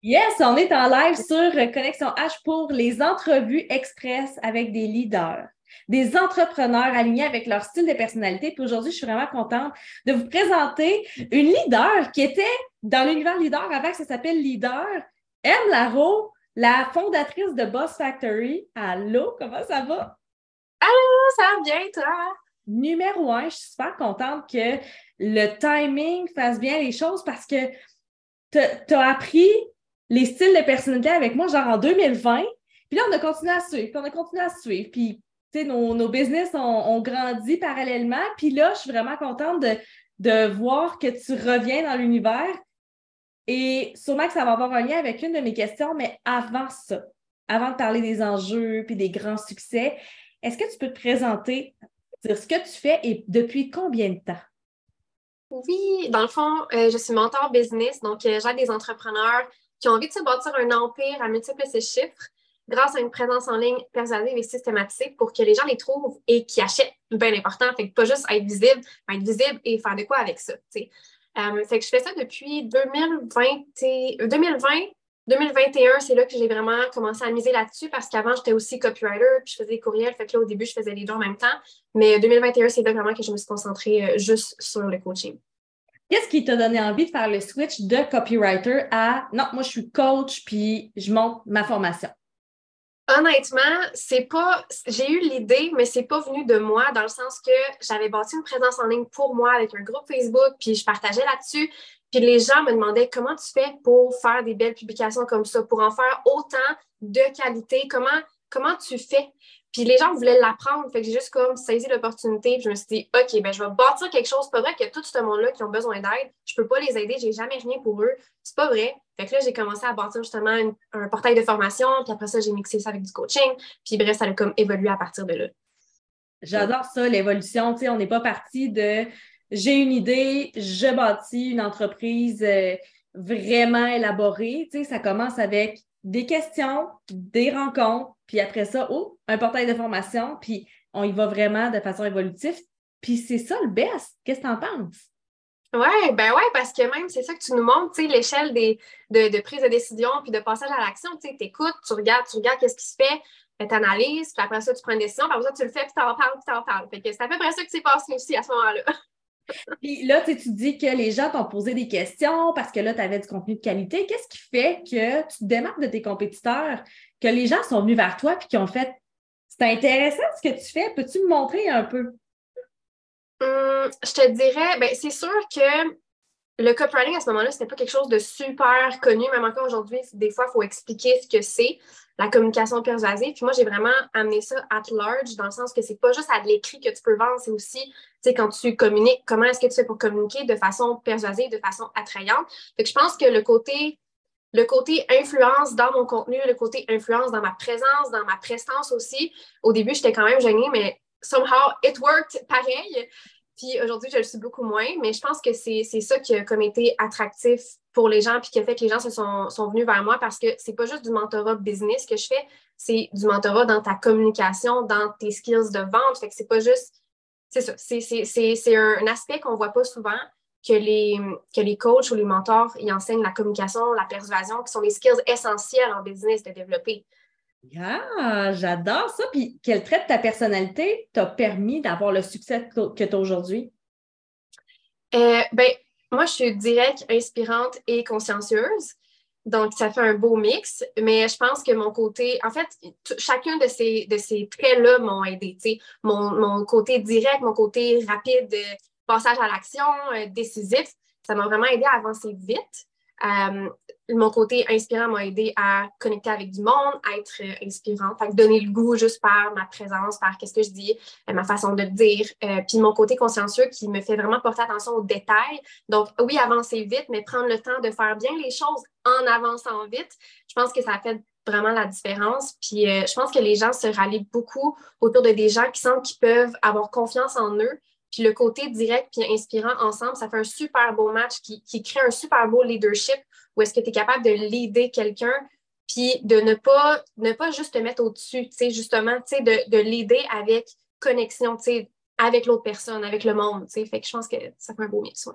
Yes, on est en live sur Connexion H pour les entrevues express avec des leaders, des entrepreneurs alignés avec leur style de personnalité. Puis aujourd'hui, je suis vraiment contente de vous présenter une leader qui était dans l'univers leader avant que ça s'appelle Leader, M. Laro, la fondatrice de Boss Factory. Allô, comment ça va? Allô, ça va bien, toi? Numéro un, je suis super contente que le timing fasse bien les choses parce que tu as appris les styles de personnalité avec moi, genre en 2020. Puis là, on a continué à suivre, puis on a continué à suivre. Puis, tu sais, nos, business ont, grandi parallèlement. Puis là, je suis vraiment contente de, de voir que tu reviens dans l'univers. Et sûrement que ça va avoir un lien avec une de mes questions, mais avant ça, avant de parler des enjeux puis des grands succès, est-ce que tu peux te présenter, dire ce que tu fais et depuis combien de temps? Oui, dans le fond, euh, je suis mentor business, donc euh, j'aide des entrepreneurs qui ont envie de se bâtir un empire à multiplier ses chiffres grâce à une présence en ligne persuasive et systématique pour que les gens les trouvent et qui achètent. Bien important. Fait que pas juste être visible, mais être visible et faire de quoi avec ça. Euh, fait que je fais ça depuis 2020, 2020 2021, c'est là que j'ai vraiment commencé à miser là-dessus parce qu'avant, j'étais aussi copywriter, puis je faisais des courriels. Fait que là, au début, je faisais les deux en même temps. Mais 2021, c'est là vraiment que je me suis concentrée euh, juste sur le coaching. Qu'est-ce qui t'a donné envie de faire le switch de copywriter à non, moi je suis coach puis je monte ma formation? Honnêtement, c'est pas. J'ai eu l'idée, mais c'est pas venu de moi dans le sens que j'avais bâti une présence en ligne pour moi avec un groupe Facebook, puis je partageais là-dessus. Puis les gens me demandaient comment tu fais pour faire des belles publications comme ça, pour en faire autant de qualité, comment, comment tu fais? Puis les gens voulaient l'apprendre. Fait que j'ai juste comme saisi l'opportunité. Puis je me suis dit, OK, ben je vais bâtir quelque chose. C'est pas vrai que tout ce monde-là qui ont besoin d'aide, je peux pas les aider. J'ai jamais rien pour eux. C'est pas vrai. Fait que là, j'ai commencé à bâtir justement un portail de formation. Puis après ça, j'ai mixé ça avec du coaching. Puis bref, ça a comme évolué à partir de là. J'adore ça, l'évolution. Tu sais, on n'est pas parti de j'ai une idée, je bâtis une entreprise euh, vraiment élaborée. Tu sais, ça commence avec des questions, des rencontres, puis après ça, oh, un portail de formation, puis on y va vraiment de façon évolutive. Puis c'est ça le best. Qu'est-ce que tu en penses? Oui, ben ouais, parce que même c'est ça que tu nous montres, tu sais, l'échelle des, de, prise de décision puis de passage à l'action. Tu écoutes, tu regardes, tu regardes qu'est-ce qui se fait, tu analyses, puis après ça, tu prends une décision, puis après ça, tu le fais, puis tu en parles, puis tu en parles. Fait que c'est à peu près ça qui s'est passé aussi à ce moment-là. Puis là, tu dis que les gens t'ont posé des questions parce que là, tu avais du contenu de qualité. Qu'est-ce qui fait que tu te démarques de tes compétiteurs, que les gens sont venus vers toi et qui ont fait C'est intéressant ce que tu fais, peux-tu me montrer un peu? Hum, je te dirais, ben, c'est sûr que le copywriting à ce moment-là, c'était pas quelque chose de super connu. Même encore aujourd'hui, des fois, il faut expliquer ce que c'est, la communication persuasive. Puis moi, j'ai vraiment amené ça at large, dans le sens que c'est pas juste à l'écrit que tu peux vendre, c'est aussi, tu sais, quand tu communiques, comment est-ce que tu fais pour communiquer de façon persuasive, de façon attrayante. Fait je pense que le côté le côté influence dans mon contenu, le côté influence dans ma présence, dans ma prestance aussi. Au début, j'étais quand même gênée, mais somehow it worked pareil. Puis aujourd'hui, je le suis beaucoup moins, mais je pense que c'est ça qui a comme été attractif pour les gens, puis qui a fait que les gens se sont, sont venus vers moi parce que c'est pas juste du mentorat business que je fais, c'est du mentorat dans ta communication, dans tes skills de vente. Fait que c'est pas juste. C'est ça. C'est un, aspect qu'on voit pas souvent que les, que les coachs ou les mentors ils enseignent la communication, la persuasion, qui sont les skills essentiels en business de développer. Ah, j'adore ça. Puis, quel trait de ta personnalité t'a permis d'avoir le succès que tu as aujourd'hui? Euh, ben, moi, je suis directe, inspirante et consciencieuse. Donc, ça fait un beau mix. Mais je pense que mon côté, en fait, chacun de ces, de ces traits-là m'ont aidé. Mon, mon côté direct, mon côté rapide, passage à l'action, euh, décisif, ça m'a vraiment aidé à avancer vite. Euh, mon côté inspirant m'a aidé à connecter avec du monde, à être euh, inspirante, à donner le goût juste par ma présence, par qu'est-ce que je dis, euh, ma façon de dire. puis mon côté consciencieux qui me fait vraiment porter attention aux détails. Donc, oui, avancer vite, mais prendre le temps de faire bien les choses en avançant vite. Je pense que ça fait vraiment la différence. Puis je pense que les gens se rallient beaucoup autour de des gens qui sentent qu'ils peuvent avoir confiance en eux, puis le côté direct puis inspirant ensemble, ça fait un super beau match qui, crée un super beau leadership où est-ce que tu es capable de leader quelqu'un puis de ne pas, ne pas juste te mettre au-dessus, tu sais, justement, tu sais, de, de l'aider avec connexion, tu sais, avec l'autre personne, avec le monde, tu sais. Fait que je pense que ça fait un beau mix,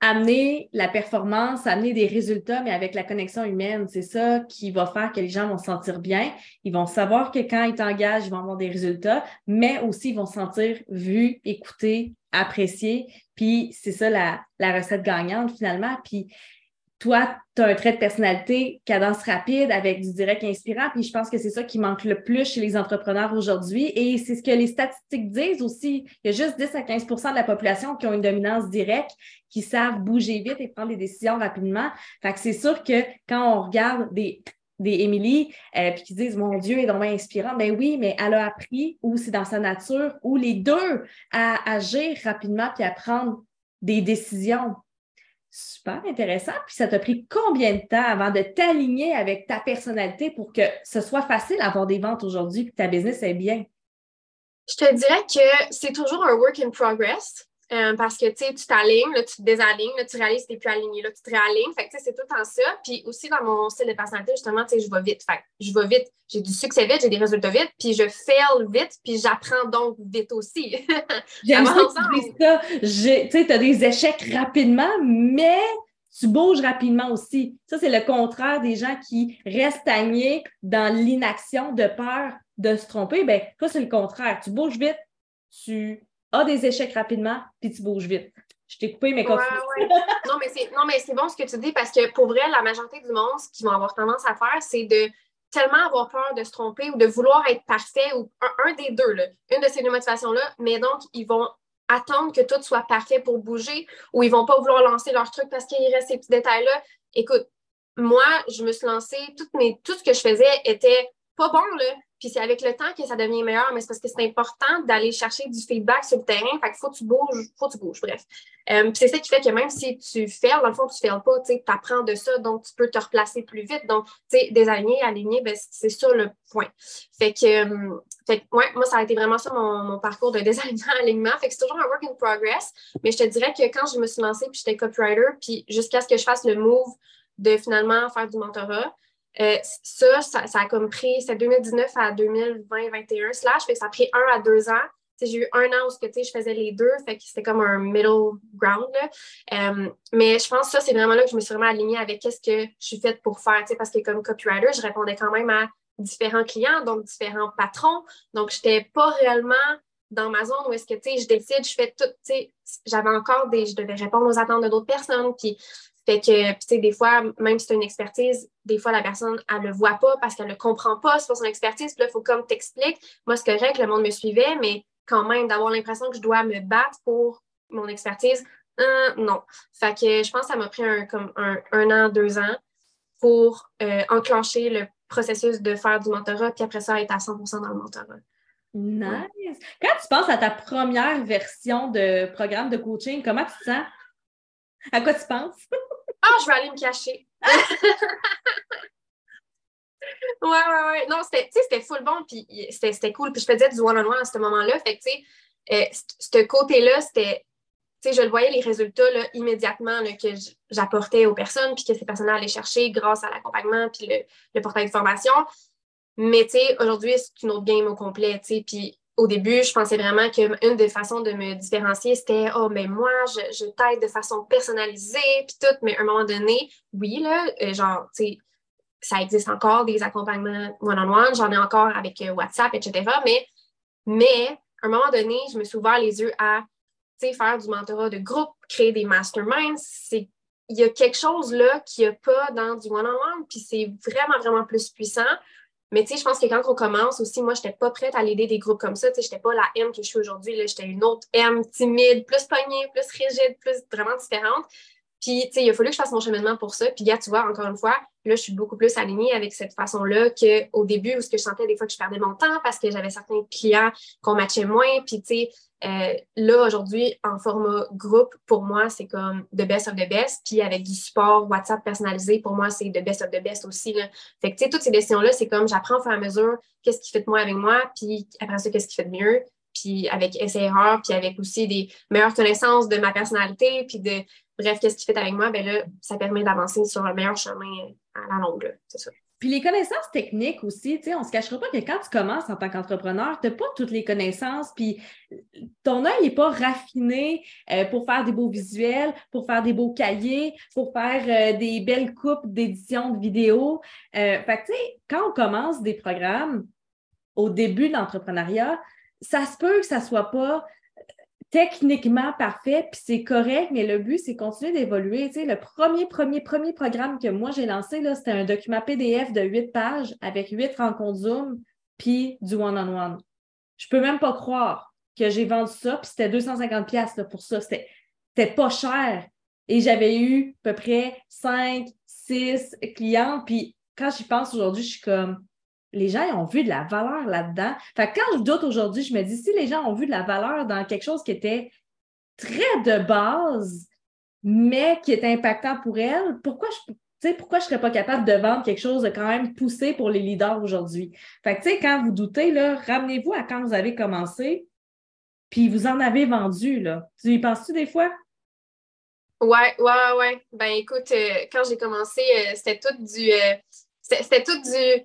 amener la performance, amener des résultats, mais avec la connexion humaine. C'est ça qui va faire que les gens vont se sentir bien. Ils vont savoir que quand ils t'engagent, ils vont avoir des résultats, mais aussi ils vont se sentir vus, écoutés, appréciés. Puis c'est ça la, la recette gagnante finalement. Puis toi, tu as un trait de personnalité, cadence rapide avec du direct inspirant. Puis je pense que c'est ça qui manque le plus chez les entrepreneurs aujourd'hui. Et c'est ce que les statistiques disent aussi. Il y a juste 10 à 15% de la population qui ont une dominance directe, qui savent bouger vite et prendre des décisions rapidement. Fait que c'est sûr que quand on regarde des des Émilie, euh, puis qui disent Mon Dieu, est donc inspirant. Ben oui, mais elle a appris, ou c'est dans sa nature, ou les deux, à agir rapidement puis à prendre des décisions. Super intéressant. Puis ça t'a pris combien de temps avant de t'aligner avec ta personnalité pour que ce soit facile d'avoir des ventes aujourd'hui et que ta business est bien? Je te dirais que c'est toujours un work in progress. Euh, parce que tu t'alignes, tu te désalignes, tu réalises que tu n'es plus aligné, là, tu te réalignes. Fait c'est tout le temps ça. Puis aussi dans mon style de personnalité, justement, je vais vite. Fait je vais vite. J'ai du succès vite, j'ai des résultats vite, puis je fail vite, puis j'apprends donc vite aussi. J'aime ça ça. Tu sais, tu as des échecs rapidement, mais tu bouges rapidement aussi. Ça, c'est le contraire des gens qui restent stagnés dans l'inaction de peur de se tromper. Ben, toi, c'est le contraire. Tu bouges vite, tu des échecs rapidement, puis tu bouges vite. Je t'ai coupé, mais quand non, mais c'est bon ce que tu dis parce que pour vrai, la majorité du monde, ce qu'ils vont avoir tendance à faire, c'est de tellement avoir peur de se tromper ou de vouloir être parfait ou un, des deux, là, une de ces deux motivations-là, mais donc ils vont attendre que tout soit parfait pour bouger ou ils vont pas vouloir lancer leur truc parce qu'il reste ces petits détails-là. Écoute, moi, je me suis lancée, tout, mes, tout ce que je faisais était pas bon, là. Puis c'est avec le temps que ça devient meilleur, mais c'est parce que c'est important d'aller chercher du feedback sur le terrain. Fait qu'il faut que tu bouges, faut que tu bouges, bref. Euh, c'est ça qui fait que même si tu fais, dans le fond, tu ne fais pas, tu apprends de ça, donc tu peux te replacer plus vite. Donc, tu sais, désaligner, aligner, ben, c'est sur le point. Fait que, euh, fait ouais, moi, ça a été vraiment ça mon, parcours de désalignement, alignement. Fait que c'est toujours un work in progress. Mais je te dirais que quand je me suis lancée, puis j'étais copywriter, puis jusqu'à ce que je fasse le move de finalement faire du mentorat, euh, ça, ça, a comme pris, c'est 2019 à 2020-2021 slash, que ça a pris un à deux ans. J'ai eu un an où je faisais les deux, que c'était comme un middle ground. Euh, mais je pense que ça, c'est vraiment là que je me suis vraiment alignée avec qu'est-ce que je suis faite pour faire, parce que comme copywriter, je répondais quand même à différents clients, donc différents patrons. Donc, je n'étais pas réellement dans ma zone où est-ce que, tu sais, je décide, je fais tout, tu sais, j'avais encore des, je devais répondre aux attentes de d'autres personnes, puis fait que, tu sais, des fois, même si tu as une expertise, des fois, la personne, elle le voit pas parce qu'elle ne comprend pas, c'est son expertise. Puis là, il faut comme t'explique. Moi, c'est correct, le monde me suivait, mais quand même, d'avoir l'impression que je dois me battre pour mon expertise, euh, non. Fait que je pense que ça m'a pris un, comme un, an, deux ans pour euh, enclencher le processus de faire du mentorat, puis après ça, être à 100% dans le mentorat. Nice! Quand tu penses à ta première version de programme de coaching, comment tu te sens? À quoi tu penses? Ah, je vais aller me cacher. ouais, ouais, ouais. Non, c'était full bon, puis c'était cool. Puis je faisais du one-on-one à ce moment-là. Fait que, tu sais, euh, ce côté-là, c'était tu sais, je le voyais les résultats là, immédiatement que j'apportais aux personnes, puis que ces personnes allaient chercher grâce à l'accompagnement, puis le, le, portail de formation. Mais tu sais, aujourd'hui, c'est une autre game au complet, tu sais, puis au début, je pensais vraiment qu'une des façons de me différencier, c'était Oh, mais moi, je, t'aide de façon personnalisée, puis tout. Mais à un moment donné, oui, là, euh, genre, tu sais, ça existe encore des accompagnements one-on-one, j'en ai encore avec euh, WhatsApp, etc. Mais, mais à un moment donné, je me suis ouvert les yeux à faire du mentorat de groupe, créer des masterminds. Il y a quelque chose là qu'il n'y a pas dans du one-on-one, puis c'est vraiment, vraiment plus puissant. Mais tu sais, je pense que quand on commence aussi, moi, je n'étais pas prête à l'aider des groupes comme ça. Tu sais, je n'étais pas la M que je suis aujourd'hui. J'étais une autre M timide, plus poignée, plus rigide, plus vraiment différente. Puis, tu sais, il a fallu que je fasse mon cheminement pour ça. Puis, gars, tu vois, encore une fois, là, je suis beaucoup plus alignée avec cette façon-là qu'au début où ce que je sentais des fois que je perdais mon temps parce que j'avais certains clients qu'on matchait moins. Puis, tu sais, euh, là, aujourd'hui, en format groupe, pour moi, c'est comme the best of the best. Puis avec du support WhatsApp personnalisé, pour moi, c'est the best of the best aussi. Fait que, tu sais, toutes ces décisions-là, c'est comme j'apprends au fur et à mesure qu'est-ce qui fait de moi avec moi, puis après ça, qu'est-ce qui fait de mieux. Puis avec essai-erreur, puis avec aussi des meilleures connaissances de ma personnalité, puis de, bref, qu'est-ce qui fait avec moi, ben là, ça permet d'avancer sur le meilleur chemin à la longue, c'est ça. Puis les connaissances techniques aussi, tu sais, on se cachera pas que quand tu commences en tant qu'entrepreneur, tu n'as pas toutes les connaissances, puis ton œil n'est pas raffiné euh, pour faire des beaux visuels, pour faire des beaux cahiers, pour faire euh, des belles coupes d'édition de vidéos. Euh, fait que, tu sais, quand on commence des programmes au début de l'entrepreneuriat, ça se peut que ça soit pas techniquement parfait, puis c'est correct, mais le but, c'est continuer d'évoluer. Le premier, premier, premier programme que moi j'ai lancé, c'était un document PDF de huit pages avec huit rencontres Zoom, puis du one-on-one. Je peux même pas croire que j'ai vendu ça, puis c'était 250 pièces pour ça. C'était pas cher. Et j'avais eu à peu près 5, 6 clients, puis quand j'y pense aujourd'hui, je suis comme les gens ont vu de la valeur là-dedans. Fait que quand je doute aujourd'hui, je me dis, si les gens ont vu de la valeur dans quelque chose qui était très de base, mais qui est impactant pour elles, pourquoi je pourquoi je ne serais pas capable de vendre quelque chose de quand même poussé pour les leaders aujourd'hui? Fait que, quand vous doutez, ramenez-vous à quand vous avez commencé, puis vous en avez vendu, là. Tu y penses-tu des fois? Ouais, ouais, ouais. Ben, écoute, euh, quand j'ai commencé, euh, c'était tout du. Euh, c'était tout du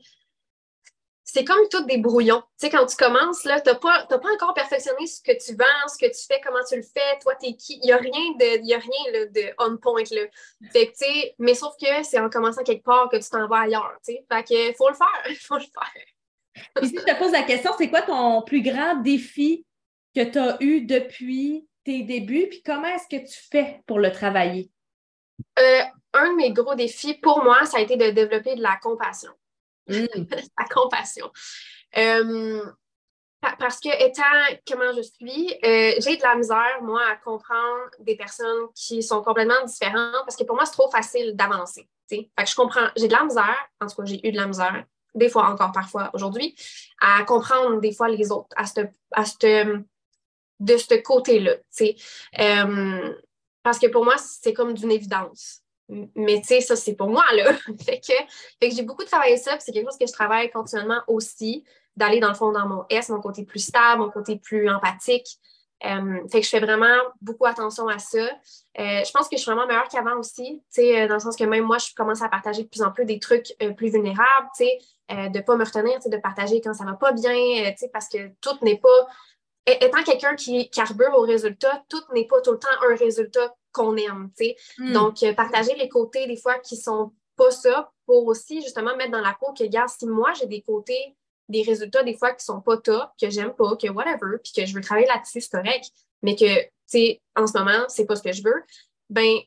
c'est comme tout des brouillons. Tu sais, quand tu commences, là, tu n'as pas, pas, encore perfectionné ce que tu vends, ce que tu fais, comment tu le fais, toi, t'es qui. Il n'y a rien de, y a rien, de on point. Là. Fait que, tu sais, mais sauf que c'est en commençant quelque part que tu t'en vas ailleurs. Tu sais. Fait que faut le faire. Il faut le faire. Puis si je te pose la question, c'est quoi ton plus grand défi que tu as eu depuis tes débuts? Puis comment est-ce que tu fais pour le travailler? Euh, un de mes gros défis pour moi, ça a été de développer de la compassion. Mm. la compassion. Euh, parce que étant comment je suis, euh, j'ai de la misère, moi, à comprendre des personnes qui sont complètement différentes parce que pour moi, c'est trop facile d'avancer. Fait que je comprends, j'ai de la misère, en tout cas, j'ai eu de la misère, des fois encore parfois aujourd'hui, à comprendre des fois les autres, à, à de ce côté-là. Euh, parce que pour moi, c'est comme d'une évidence. Mais tu sais, ça, c'est pour moi, là. fait que, que j'ai beaucoup travaillé ça, puis c'est quelque chose que je travaille continuellement aussi, d'aller dans le fond dans mon S, mon côté plus stable, mon côté plus empathique. Euh, fait que je fais vraiment beaucoup attention à ça. Euh, je pense que je suis vraiment meilleure qu'avant aussi, tu sais, euh, dans le sens que même moi, je commence à partager de plus en plus des trucs plus vulnérables, tu sais, de ne pas me retenir, tu sais, de partager quand ça va pas bien, tu sais, parce que tout n'est pas étant quelqu'un qui carbure au résultat, tout n'est pas tout le temps un résultat qu'on aime, tu sais. Hmm. Donc, euh, partager les côtés des fois qui sont pas ça pour aussi justement mettre dans la peau que, regarde, si moi j'ai des côtés, des résultats des fois qui sont pas top, que j'aime pas, que whatever, puis que je veux travailler là-dessus, c'est correct, mais que, tu sais, en ce moment, c'est pas ce que je veux, ben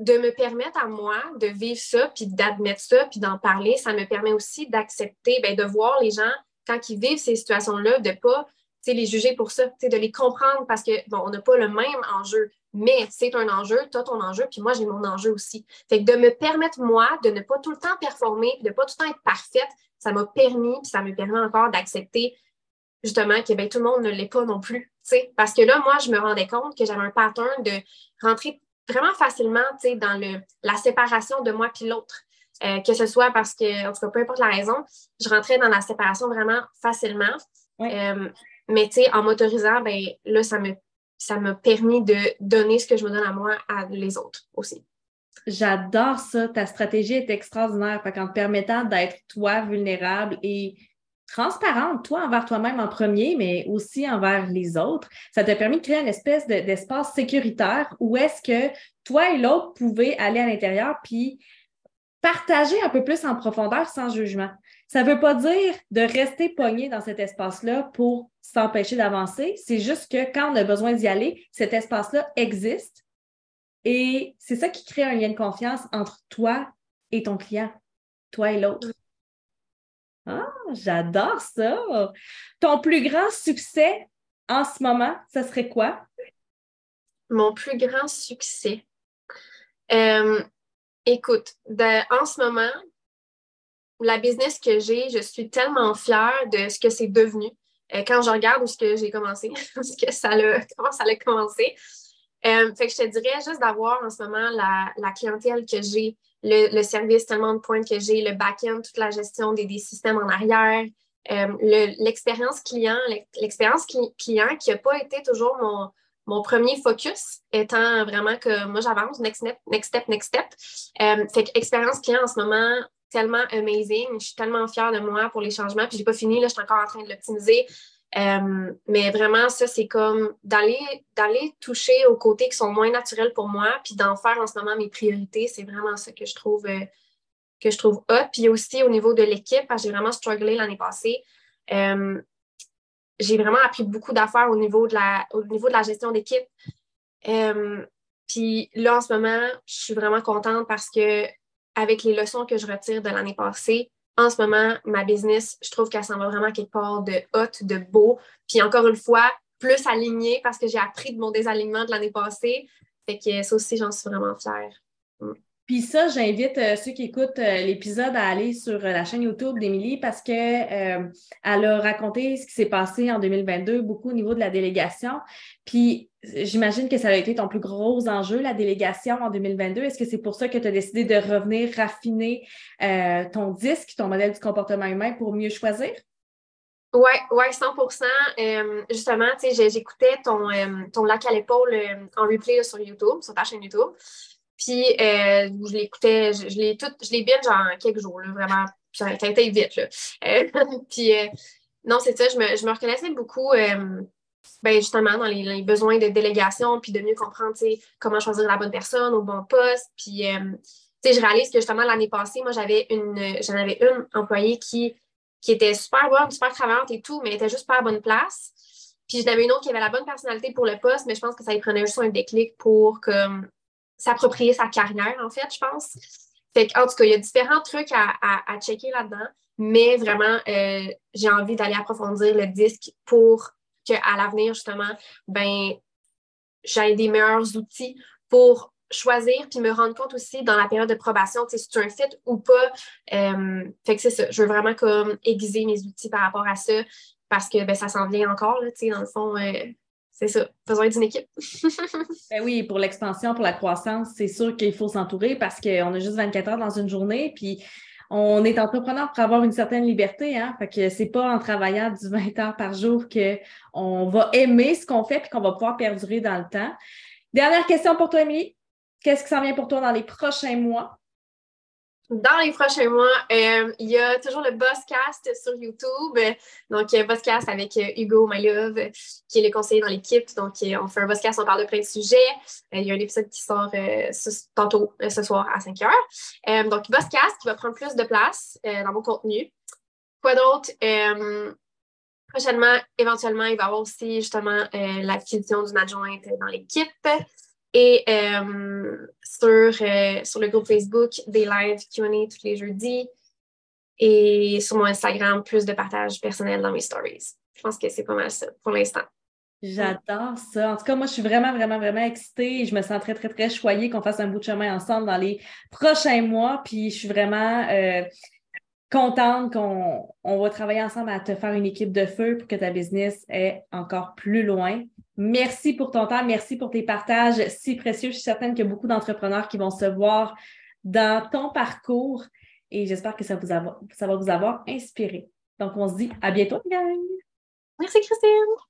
de me permettre à moi de vivre ça, puis d'admettre ça, puis d'en parler, ça me permet aussi d'accepter, ben, de voir les gens quand ils vivent ces situations-là, de pas les juger pour ça, de les comprendre parce que, bon, on n'a pas le même enjeu, mais c'est un enjeu, tu as ton enjeu, puis moi, j'ai mon enjeu aussi. Fait que de me permettre, moi, de ne pas tout le temps performer, de ne pas tout le temps être parfaite, ça m'a permis, puis ça me permet encore d'accepter justement que ben, tout le monde ne l'est pas non plus. Parce que là, moi, je me rendais compte que j'avais un pattern de rentrer vraiment facilement dans le, la séparation de moi puis l'autre. Euh, que ce soit parce que, en tout cas, peu importe la raison, je rentrais dans la séparation vraiment facilement. Euh, mais tu sais, en m'autorisant, ben là, ça me ça m'a permis de donner ce que je me donne à moi à les autres aussi. J'adore ça. Ta stratégie est extraordinaire. en te permettant d'être toi vulnérable et transparente, toi envers toi-même en premier, mais aussi envers les autres, ça t'a permis de créer une espèce d'espace sécuritaire où est-ce que toi et l'autre pouvaient aller à l'intérieur puis partager un peu plus en profondeur sans jugement. Ça ne veut pas dire de rester pogné dans cet espace-là pour s'empêcher d'avancer. C'est juste que quand on a besoin d'y aller, cet espace-là existe. Et c'est ça qui crée un lien de confiance entre toi et ton client, toi et l'autre. Ah, j'adore ça. Ton plus grand succès en ce moment, ce serait quoi? Mon plus grand succès. Euh, écoute, en ce moment, la business que j'ai, je suis tellement fière de ce que c'est devenu. Euh, quand je regarde où ce que j'ai commencé, que ça comment ça a commencé. Euh, fait que je te dirais juste d'avoir en ce moment la, clientèle que j'ai, le, service tellement de points que j'ai, le back-end, toute la gestion des, systèmes en arrière, euh, l'expérience client, l'expérience client qui n'a pas été toujours mon, mon premier focus étant vraiment que moi j'avance, next step, next step, next step. fait que expérience client en ce moment, tellement amazing. Je suis tellement fière de moi pour les changements. Puis, j'ai pas fini, là, je suis encore en train de l'optimiser. Euh, mais vraiment, ça, c'est comme d'aller, d'aller toucher aux côtés qui sont moins naturels pour moi, puis d'en faire en ce moment mes priorités. C'est vraiment ça que je trouve, euh, que je trouve hot. Puis aussi au niveau de l'équipe, j'ai vraiment strugglé l'année passée. Euh, j'ai vraiment appris beaucoup d'affaires au niveau de la, au niveau de la gestion d'équipe. puis là, en ce moment, je suis vraiment contente parce que avec les leçons que je retire de l'année passée, en ce moment, ma business, je trouve qu'elle s'en va vraiment quelque part de hot, de beau. Puis encore une fois, plus alignée parce que j'ai appris de mon désalignement de l'année passée. Fait que ça aussi, j'en suis vraiment fière. Mm. Puis ça, j'invite euh, ceux qui écoutent euh, l'épisode à aller sur euh, la chaîne YouTube d'Émilie parce qu'elle a raconté ce qui s'est passé en 2022, beaucoup au niveau de la délégation. Puis j'imagine que ça a été ton plus gros enjeu, la délégation en 2022. Est-ce que c'est pour ça que tu as décidé de revenir raffiner ton disque, ton modèle du comportement humain pour mieux choisir? Oui, ouais, 100% Justement, j'écoutais ton, ton lac à l'épaule en replay sur YouTube, sur ta chaîne YouTube. Puis euh, je l'écoutais, je, l'ai tout, je l'ai binge en quelques jours, là, vraiment. Ça, a été vite, là. Euh, puis euh, non, c'est ça, je me, je me reconnaissais beaucoup ben, justement dans les, besoins de délégation, puis de mieux comprendre comment choisir la bonne personne au bon poste. Puis je réalise que justement l'année passée, moi, j'avais une j'en avais une employée qui, qui était super bonne, super travaillante et tout, mais était juste pas à bonne place. Puis j'en avais une autre qui avait la bonne personnalité pour le poste, mais je pense que ça lui prenait juste un déclic pour comme s'approprier sa carrière, en fait, je pense. Fait en tout cas, il y a différents trucs à, à, checker là-dedans, mais vraiment, euh, j'ai envie d'aller approfondir le disque pour qu'à l'avenir, justement, ben, j'aie des meilleurs outils pour choisir puis me rendre compte aussi dans la période de probation si c'est un fit ou pas. Euh, fait que c'est ça. Je veux vraiment comme aiguiser mes outils par rapport à ça parce que ben, ça s'en vient encore, dans le fond. Euh, c'est ça, besoin d'une équipe. ben oui, pour l'expansion, pour la croissance, c'est sûr qu'il faut s'entourer parce qu'on a juste 24 heures dans une journée, puis on est entrepreneur pour avoir une certaine liberté, hein? Fait que c'est pas en travaillant du 20 heures par jour qu'on va aimer ce qu'on fait et qu'on va pouvoir perdurer dans le temps. Dernière question pour toi, Émilie. Qu'est-ce qui s'en vient pour toi dans les prochains mois? Dans les prochains mois, euh, il y a toujours le Bosscast sur YouTube. Donc, Bosscast avec euh, Hugo My qui est le conseiller dans l'équipe. Donc, euh, on fait un Bosscast, on parle de plein de sujets. il y a un épisode qui sort tantôt ce soir à 5 heures. donc, Bosscast qui va prendre plus de place dans mon contenu. Quoi d'autre? prochainement, éventuellement, il va y avoir aussi justement l'acquisition d'une adjointe dans l'équipe. Et euh, sur, euh, sur le groupe Facebook, des lives QA tous les jeudis. Et sur mon Instagram, plus de partage personnel dans mes stories. Je pense que c'est pas mal ça pour l'instant. J'adore ça. En tout cas, moi, je suis vraiment, vraiment, vraiment excitée je me sens très, très, très choyée qu'on fasse un bout de chemin ensemble dans les prochains mois. Puis je suis vraiment euh, contente qu'on on va travailler ensemble à te faire une équipe de feu pour que ta business est encore plus loin. Merci pour ton temps, merci pour tes partages si précieux. Je suis certaine qu'il y a beaucoup d'entrepreneurs qui vont se voir dans ton parcours et j'espère que ça, va vous avoir inspiré. Donc, on se dit à bientôt, gang! Merci, Christine!